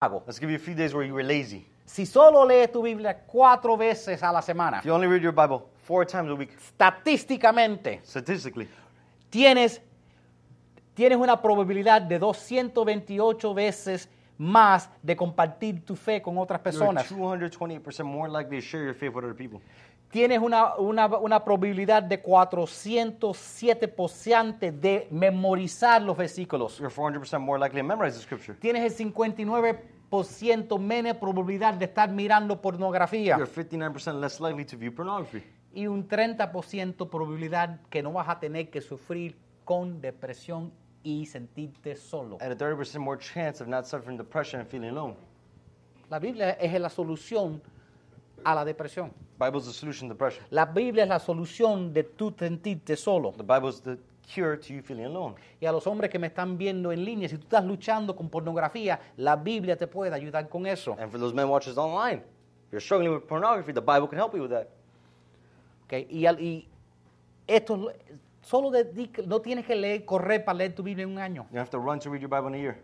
hago. Let's give you a few days where you were lazy. Si solo lees tu Biblia cuatro veces a la semana, If you only read your Bible four times a week, estadísticamente statistically, tienes, tienes una probabilidad de 228 veces más de compartir tu fe con otras you're personas. 228% more likely to share your faith with other people. Tienes una, una, una probabilidad de 407% de memorizar los versículos. You're 400% more likely to memorize the scripture. Tienes el 59% menos probabilidad de estar mirando pornografía. You're 59% less likely to view pornography. y un 30% probabilidad que no vas a tener que sufrir con depresión y sentirte solo. And a 30% more chance of not suffering depression and feeling alone. La Biblia es la solución a la depresión. Bible's the solution to depression. La Biblia es la solución de tú sentirte solo. The Bible's the cure to you feeling alone. Y a los hombres que me están viendo en línea, si tú estás luchando con pornografía, la Biblia te puede ayudar con eso. And for those men watchers online, if you're struggling with pornography, the Bible can help you with that. ¿ok? Y, al- y esto solo dedica- no tienes que leer, correr para leer tu Biblia en un año. You have to run to read your Bible in a year.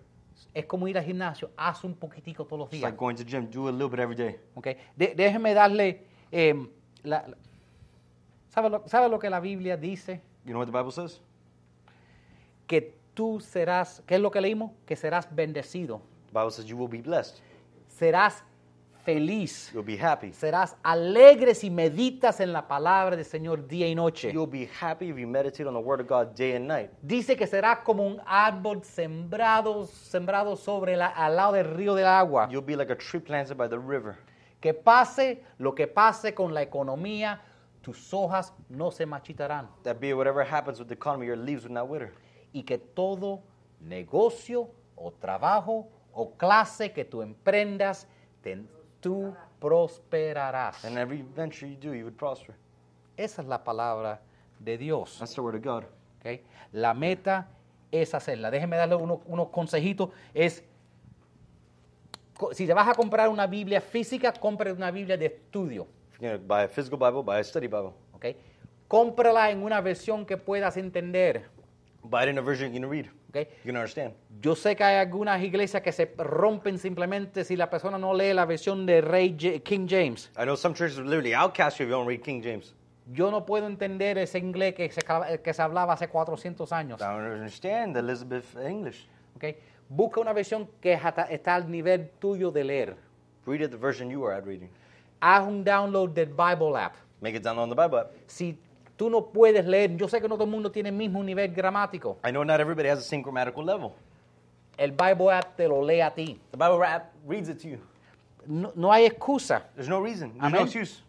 Es como ir al gimnasio, haz un poquitico todos los It's días. like going to the gym. Do a little bit every day. ¿ok? De- déjeme darle, eh, la- la- ¿sabe, lo, sabe lo que la Biblia dice? You know what the Bible says? Que tú serás, ¿qué es lo que leímos? Que serás bendecido, The Bible says you will be blessed. serás feliz, You'll be happy. serás alegre si meditas en la palabra del Señor día y noche. You'll be happy if you meditate on the Word of God day and night. Dice que serás como un árbol sembrado, sembrado sobre la, al lado del río del agua. You'll be like a tree planted by the river. Que pase lo que pase con la economía, tus hojas no se marchitarán. That be whatever happens with the economy, your leaves will not wither. y que todo negocio o trabajo o clase que tú emprendas, te- tú prosperarás. And every venture you do, you would prosper. Esa es la palabra de Dios. That's the Word of God. ¿ok? La meta es hacerla. Déjeme darle unos, unos consejitos. Es, si te vas a comprar una Biblia física, compre una Biblia de estudio. If you're buy a physical Bible, buy a study Bible. ¿ok? Cómprala en una versión que puedas entender. Buy it in a version you can read. ¿ok? You can understand. Yo sé que hay algunas iglesias que se rompen simplemente si la persona no lee la versión de Rey Ja- King James. I know some churches literally outcast you if you don't read King James. Yo no puedo entender ese inglés que se, que se hablaba hace 400 años. I don't understand the Elizabeth English. ¿ok? Busca una versión que está al nivel tuyo de leer. Read it the version you are at reading. Haz un download del Bible app. Make it download on the Bible app. Si tú no puedes leer, yo sé que no todo el mundo tiene el mismo nivel gramático. I know not everybody has the same grammatical level. El Bible app te lo lee a ti. The Bible app reads it to you. No, no hay excusa. There's no reason. There's Amen. no excuse.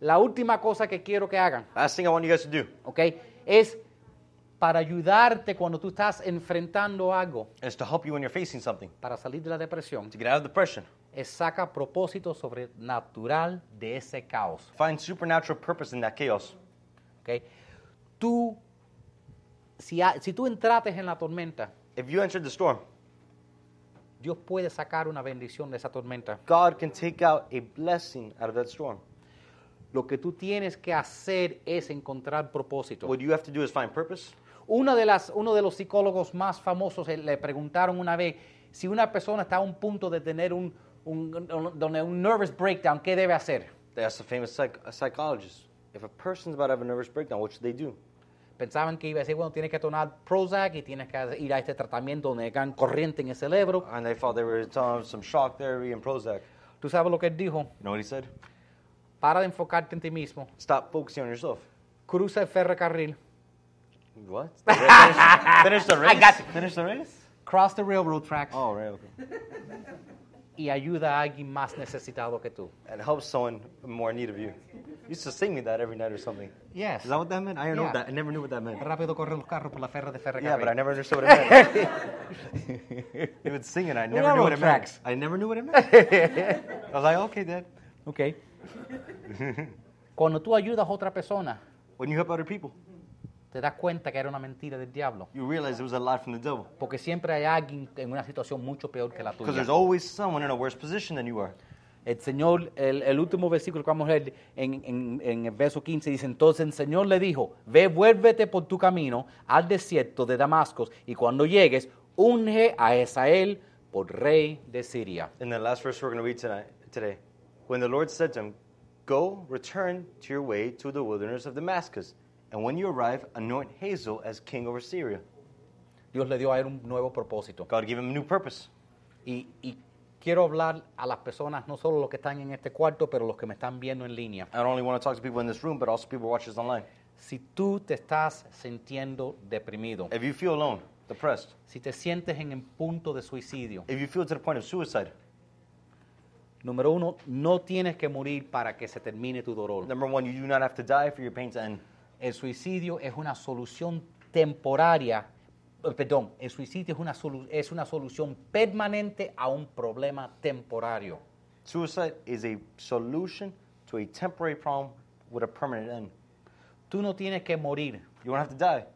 La última cosa que quiero que hagan Last thing I want you guys to do ¿ok? Es para ayudarte cuando tú estás enfrentando algo, is to help you when you're facing something, para salir de la depresión, to get out of depression. es saca propósito sobrenatural de ese caos, Find supernatural purpose in that chaos. ¿ok? Tú, si, si tú entrates en la tormenta, If you entered the storm, Dios puede sacar una bendición de esa tormenta. God can take out a blessing out of that storm. Lo que tú tienes que hacer es encontrar propósito. What you have to do is find purpose. Una de las, uno de los psicólogos más famosos eh, le preguntaron una vez si una persona está a un punto de tener un, un, un- un nervous breakdown, ¿qué debe hacer? They asked a famous psych- a psychologist if a person's about to have a nervous breakdown, what should they do? Pensaban que iba a decir, bueno, tienes que tomar Prozac y tienes que ir a este tratamiento donde hagan corriente en el cerebro. And they thought they were telling some shock therapy and Prozac. ¿Tú sabes lo que él dijo? You know what he said? Para de enfocarte en ti mismo. Stop focusing on yourself. Cruza el ferrocarril. What? finish, finish the race? I got you. Finish the race? Cross the railroad tracks. Oh, right, okay. Y ayuda a alguien más necesitado que tú. And help someone more in need of you. You used to sing me that every night or something. Yes. Is that what that meant? I didn't know that. I never knew what that meant. Rápido corren los carros por la ferra de ferrocarril. Yeah, but I never understood what it meant. he would sing it. I never knew what it Railroad meant. I never knew what it meant. I was like, okay, Dad. Ok. Cuando tú ayudas a otra persona, When you help other people, te das cuenta que era una mentira del diablo. you realize it was a lie from the devil. Porque siempre hay alguien en una situación mucho peor que la Because tuya. there's always someone in a worse position than you are. El Señor, el, el último versículo que vamos a leer en, en- en el verso 15 dice, entonces el Señor le dijo, ve, vuélvete por tu camino al desierto de Damasco y cuando llegues, unge a Esael por rey de Siria. In the last verse we're going to read tonight, today, when the Lord said to him, Go, return to your way to the wilderness of Damascus, and when you arrive, anoint Hazael as king over Syria. Dios le dio a él un nuevo propósito. God gave him a new purpose. Y, y quiero hablar a las personas, no solo los que están en este cuarto, pero los que me están viendo en línea. I don't only want to talk to people in this room, but also people watching this online. Si tú te estás sintiendo deprimido, If you feel alone, depressed, si te sientes en el punto de suicidio, if you feel to the point of suicide, número uno, no tienes que morir para que se termine tu dolor. number one, you do not have to die for your pain to end. El suicidio es una solución temporaria, eh, perdón, el suicidio es una, solu- es una solución permanente a un problema temporario. Suicide is a solution to a temporary problem with a permanent end. Tú no tienes que morir. You don't have to die.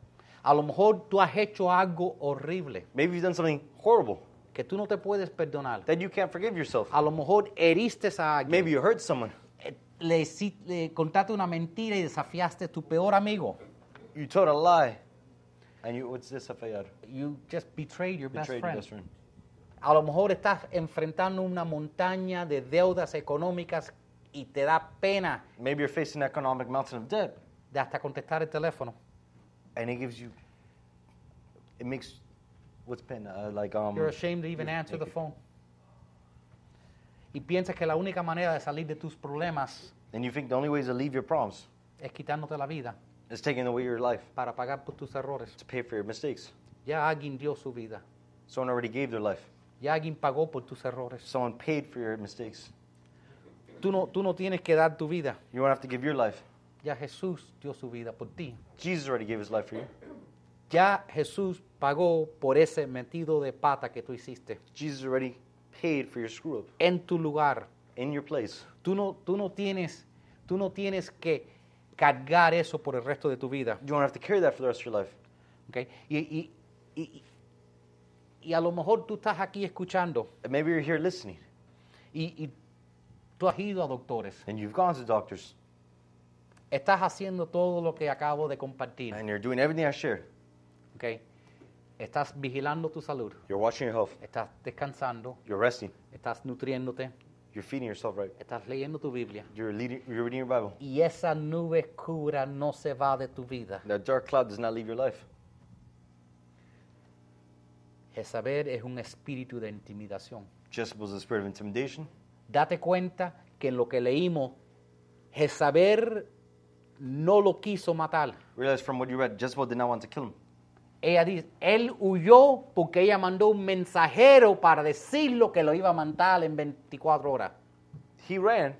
A lo mejor tú has hecho algo horrible Maybe you've done something horrible que tú no te puedes perdonar. that you can't forgive yourself. A lo mejor heriste a alguien. Maybe you hurt someone. Le, le contaste una mentira y desafiaste a tu peor amigo. You told a lie. And you, what's this, Afayad? You just betrayed your best Betrayed your friend. best friend. A lo mejor estás enfrentando una montaña de deudas económicas y te da pena Maybe you're facing an economic mountain of debt, de hasta contestar el teléfono. and it gives you, it makes, what's pain? Uh, like, um, You're ashamed to even answer the phone. Y piensas que la única manera de salir de tus problemas and you think the only way to leave your problems es quitándote la vida is taking away your life para pagar por tus errores. to pay for your mistakes. Ya alguien dio su vida. Someone already gave their life. Ya alguien pagó por tus errores. Someone paid for your mistakes. Tú no, tú no tienes que dar tu vida. You don't have to give your life. Ya Jesús dio su vida por ti. Jesus already gave his life for you. Ya Jesús pagó por ese metido de pata que tú hiciste Jesus already paid for your screw up en tu lugar. in your place. Tú no, tú no tienes, tú no tienes que cargar eso por el resto de tu vida. You don't have to carry that for the rest of your life. ¿ok? Y, y- y- y a lo mejor tú estás aquí escuchando And maybe you're here listening, y, y tú has ido a doctores. and you've gone to doctors, Estás haciendo todo lo que acabo de compartir. and you're doing everything I shared. ¿ok? Estás vigilando tu salud. You're watching your health. Estás descansando. You're resting. Estás nutriéndote. You're feeding yourself right. Estás leyendo tu Biblia. You're, leading, you're reading your Bible. Y esa nube oscura no se va de tu vida. That dark cloud does not leave your life. Jezabel es un espíritu de intimidación. Jezebel is the spirit of intimidation. Date cuenta que en lo que leímos, Jezabel no lo quiso matar. Realize from what you read, Jezebel did not want to kill him. Ella dice, él huyó porque ella mandó un mensajero para decirlo que lo iba a matar en 24 horas. He ran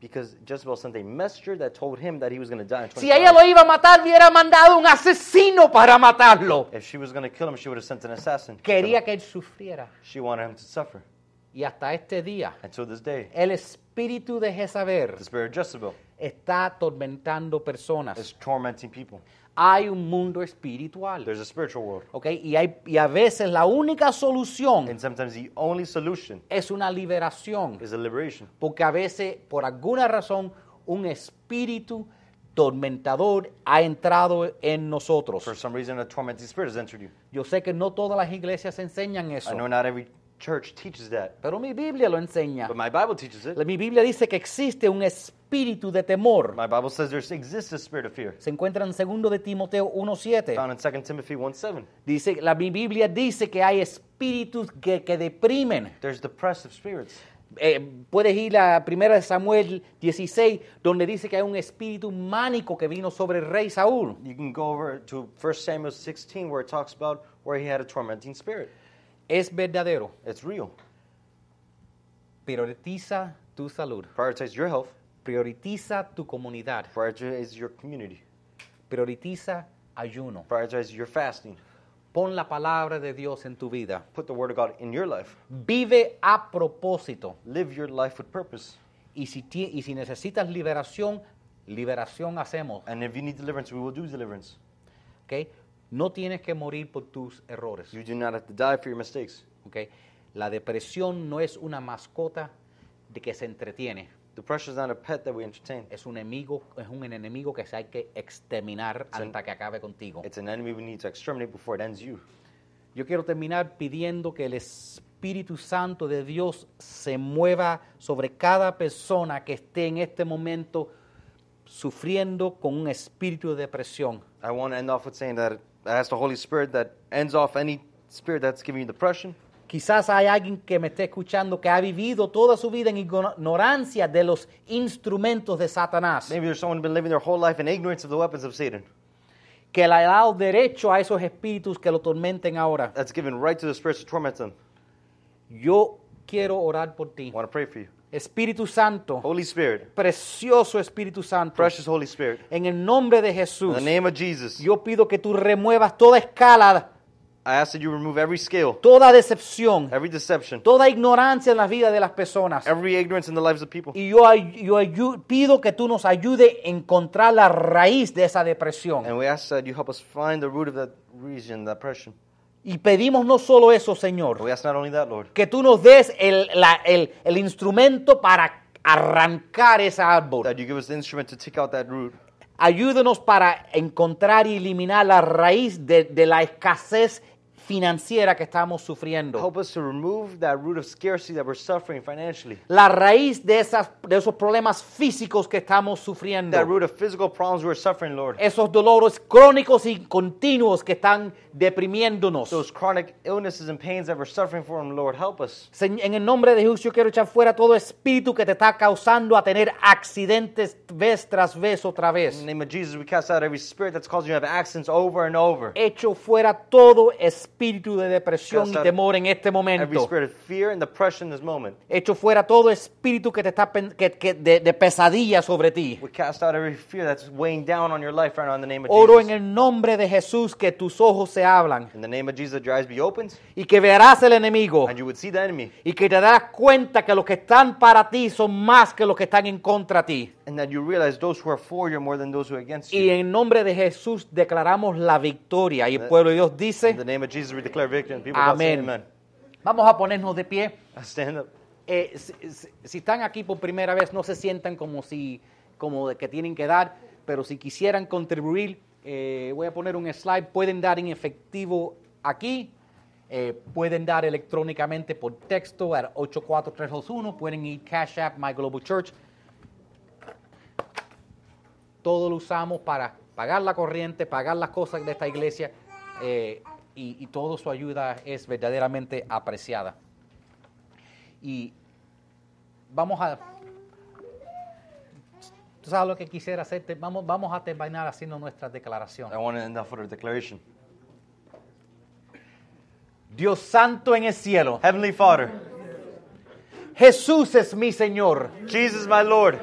because Jezebel sent a messenger that told him that he was going to die in 24 Si ella lo iba a matar, hubiera mandado un asesino para matarlo. If she was going to kill him, she would have sent an assassin. Quería que él sufriera. She wanted him to suffer. Y hasta este día, this day, el espíritu de Jezabel the spirit of Jezebel está atormentando personas. is tormenting people. Hay un mundo espiritual. There's a spiritual world. ¿ok? Y, hay, y a veces la única solución And sometimes the only solution es una liberación. is a liberation. Porque a veces, por alguna razón, un espíritu tormentador ha entrado en nosotros. For some reason, a tormenting spirit has entered you. Yo sé que no todas las iglesias enseñan I eso, know not every church teaches that, pero mi Biblia lo enseña. but my Bible teaches it. Mi Biblia dice que existe un espíritu de temor. My Bible says there exists a spirit of fear. Se encuentra en 2 de Timoteo 1.7. Found in 2 Timothy 1 7. Dice, la mi Biblia dice que hay espíritus que, que deprimen. There's depressive spirits. Eh, puedes ir a 1 Samuel 16, donde dice que hay un espíritu mánico que vino sobre el rey Saúl. You can go over to 1 Samuel 16 where it talks about where he had a tormenting spirit. Es verdadero. It's real. Prioritiza tu salud. Prioritize your health, Prioritiza tu comunidad. prioritize your community, Prioritiza ayuno. prioritize your fasting. Pon la palabra de Dios en tu vida. Put the word of God in your life. Vive a propósito. Live your life with purpose. Y si, y si necesitas liberación, liberación hacemos. And if you need deliverance, we will do deliverance. ¿ok? No tienes que morir por tus errores. You do not have to die for your mistakes. ¿ok? La depresión no es una mascota de que se entretiene. Depression is not a pet that we entertain. Es un enemigo, es un enemigo que se hay que exterminar hasta que acabe contigo. It's an enemy we need to exterminate before it ends you. Yo quiero terminar pidiendo que el Espíritu Santo de Dios se mueva sobre cada persona que esté en este momento sufriendo con un espíritu de depresión. I want to end off with saying that I ask the Holy Spirit that ends off any spirit that's giving you depression. Quizás hay alguien que me esté escuchando que ha vivido toda su vida en ignorancia de los instrumentos de Satanás, Maybe there's someone who's been living their whole life in ignorance of the weapons of Satan. que le ha dado derecho a esos espíritus que lo tormenten ahora. That's given right to the spirits to torment them. Yo quiero orar por ti. I want to pray for you. Espíritu Santo, Holy Spirit, precioso Espíritu Santo, precious Holy Spirit, en el nombre de in Jesús, the name of Jesus, yo pido que tú remuevas toda escala, I ask that you remove every scale, toda decepción, every deception, toda ignorancia en la vida de las personas. every ignorance in the lives of people. Y yo, pido que tú nos ayude a encontrar la raíz de esa depresión. And we ask that you help us find the root of that region, that depression. Y pedimos no solo eso, Señor, we ask not only that, Lord, que tú nos des el, la- el- el instrumento para arrancar ese árbol. that you give us the instrument to take out that root. Ayúdenos para encontrar y eliminar la raíz de, de la escasez financiera que estamos sufriendo. Help us to remove that root of scarcity that we're suffering financially. La raíz de, esas, de esos problemas físicos que estamos sufriendo. That root of physical problems we're suffering, Lord. Esos dolores crónicos y continuos que están deprimiéndonos. Those chronic illnesses and pains that we're suffering from, Lord, help us. Señ- En el nombre de Jesús yo quiero echar fuera todo espíritu que te está causando a tener accidentes vez tras vez otra In vez. the name of Jesus, we cast out every spirit that's causing you to have accidents over and over. Echo fuera todo espíritu de depresión y temor en este momento. spirit of fear and depression in this moment. Echo fuera todo espíritu que te está que, que- de, de pesadilla sobre ti. We cast out every fear that's weighing down on your life right now in the name of Oro en Jesus. el nombre de Jesús que tus ojos se hablan In the name of Jesus, that your eyes be opened y que verás el enemigo and you would see the enemy. y que te darás cuenta que los que están para ti son más que los que están en contra de ti. Y en nombre de Jesús declaramos la victoria. Y el pueblo de Dios dice, Jesus, we declare victory. And people say Amén. amen. vamos a ponernos de pie. I stand up. Eh, si, si- si están aquí por primera vez, no se sientan como si como de que tienen que dar, pero si quisieran contribuir, eh, voy a poner un slide, pueden dar en efectivo aquí, eh, pueden dar electrónicamente por texto al 84321, pueden ir Cash App, My Global Church. Todo lo usamos para pagar la corriente, pagar las cosas de esta iglesia eh, y, y toda su ayuda es verdaderamente apreciada. Y vamos a... ¿Tú sabes lo que quisiera hacerte? Vamos, vamos a terminar haciendo nuestra declaración. I want to end off with a declaration. Dios santo en el cielo, Heavenly Father, Jesús es mi Señor. Jesus, my Lord,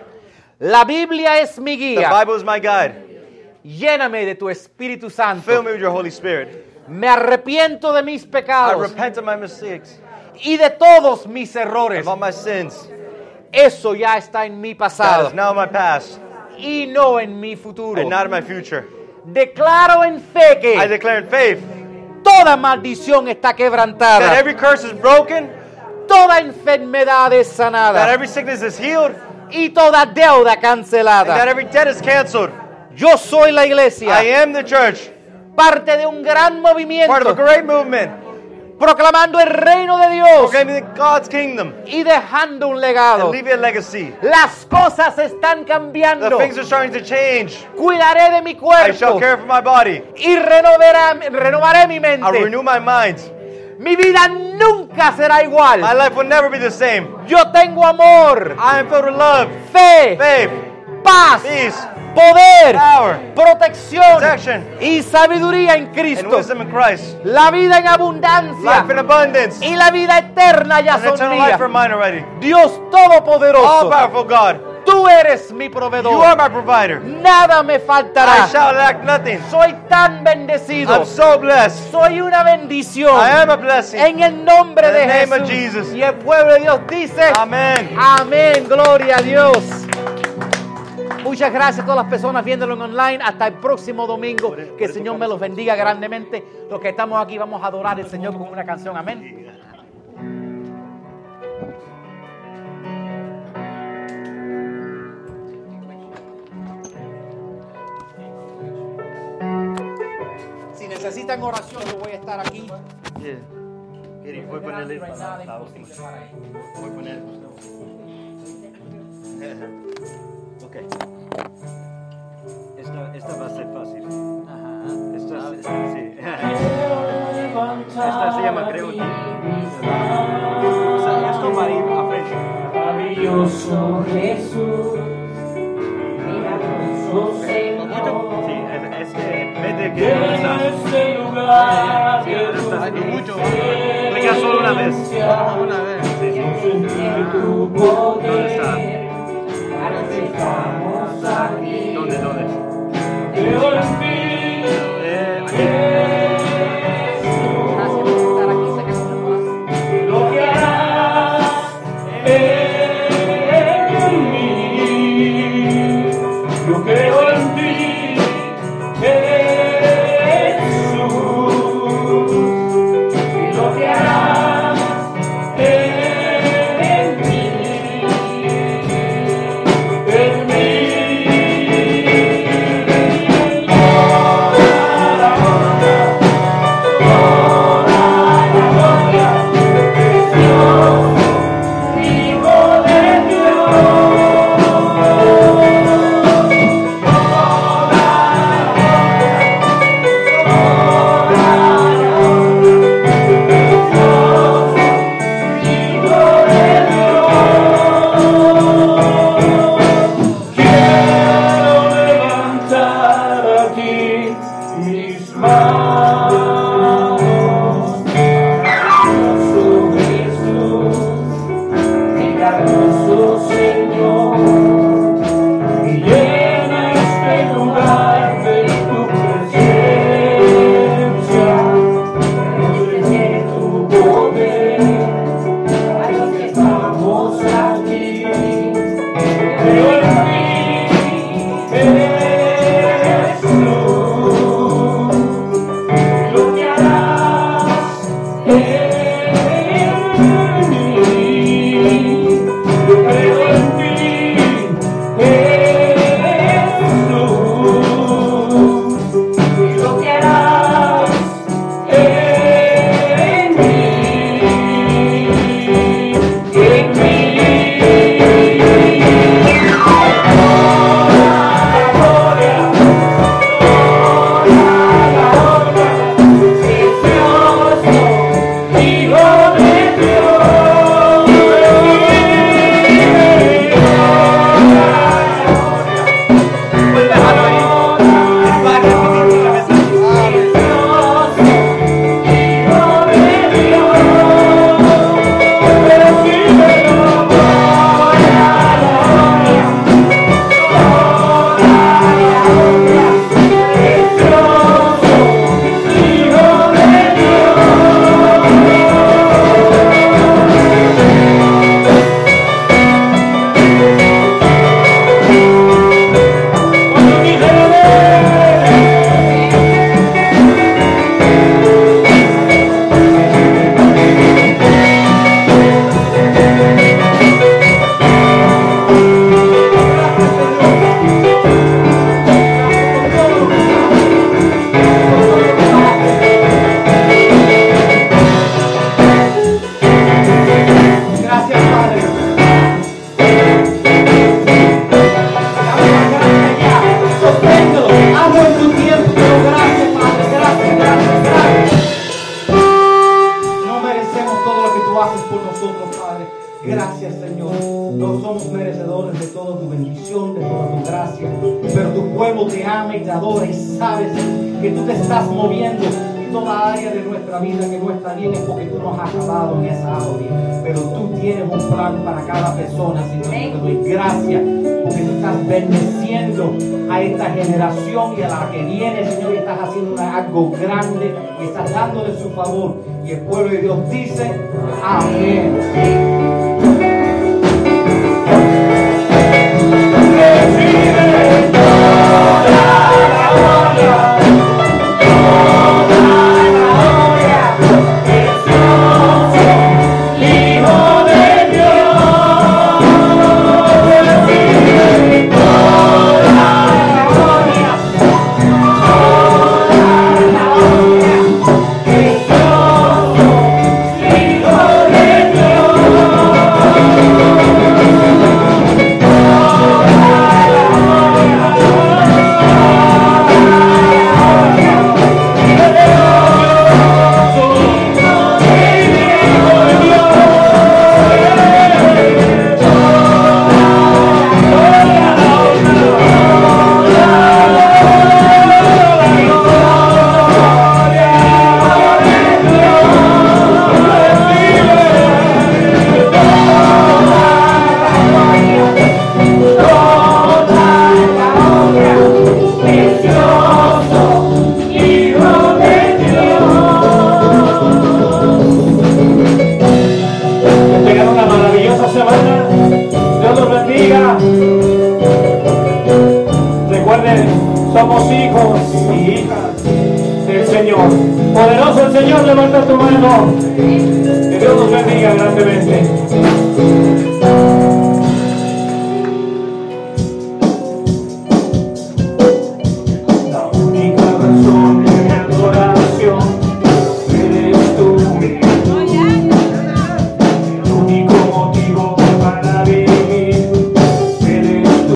La Biblia es mi the guía. Bible is my guide. Lléname de tu Espíritu Santo. Fill me with your Holy Spirit. Me arrepiento de mis I pecados repent of my mistakes, y de todos mis errores. of all my sins. Eso ya está en mi That pasado is now my past y no en mi futuro. and not in my future. Declaro en fe I que declare in faith toda maldición está that quebrantada, every curse is broken, toda enfermedad es that sanada every sickness is healed, y toda deuda that cancelada. every debt is canceled. Yo soy la I iglesia, am the church, parte de un gran part of a movimiento, great movement, proclamando el reino de Dios God's kingdom y dejando un legado. Las cosas están The cambiando. things are starting to change. Cuidaré de mi I shall cuerpo care for my body. y renovará- renovaré mi I'll mente. renew my mind. Mi vida nunca será igual. My life will never be the same. Yo tengo amor, I am filled with love, fe, faith, paz, peace, poder, power, protección protection, y sabiduría en Cristo. La vida en Life in abundancia abundance. y la vida eterna ya son mías. Dios Todopoderoso, God, tú eres mi you are proveedor. my provider. Nada me I faltará. shall lack nothing. Soy tan bendecido. I'm so blessed. Soy una bendición. I am a blessing. En el nombre In de the name of Jesús. Jesus. Y el pueblo de Dios dice, Amen. amén, gloria a Dios. Muchas gracias a todas las personas viéndolo en online. Hasta el próximo domingo. Que el Señor me los bendiga grandemente. Los que estamos aquí vamos a adorar al Señor con una canción. Amén. Si necesitan oración, yo voy a estar aquí. Yeah. Voy a ponerle para, para, para, precioso Jesús. Miraculoso Señor. Eh, en este lugar. Mucho. Venga solo una vez. bendiciendo a esta generación y a la que viene, Señor, y estás haciendo algo grande y estás dándole su favor. Y el pueblo de Dios dice, amén. glory.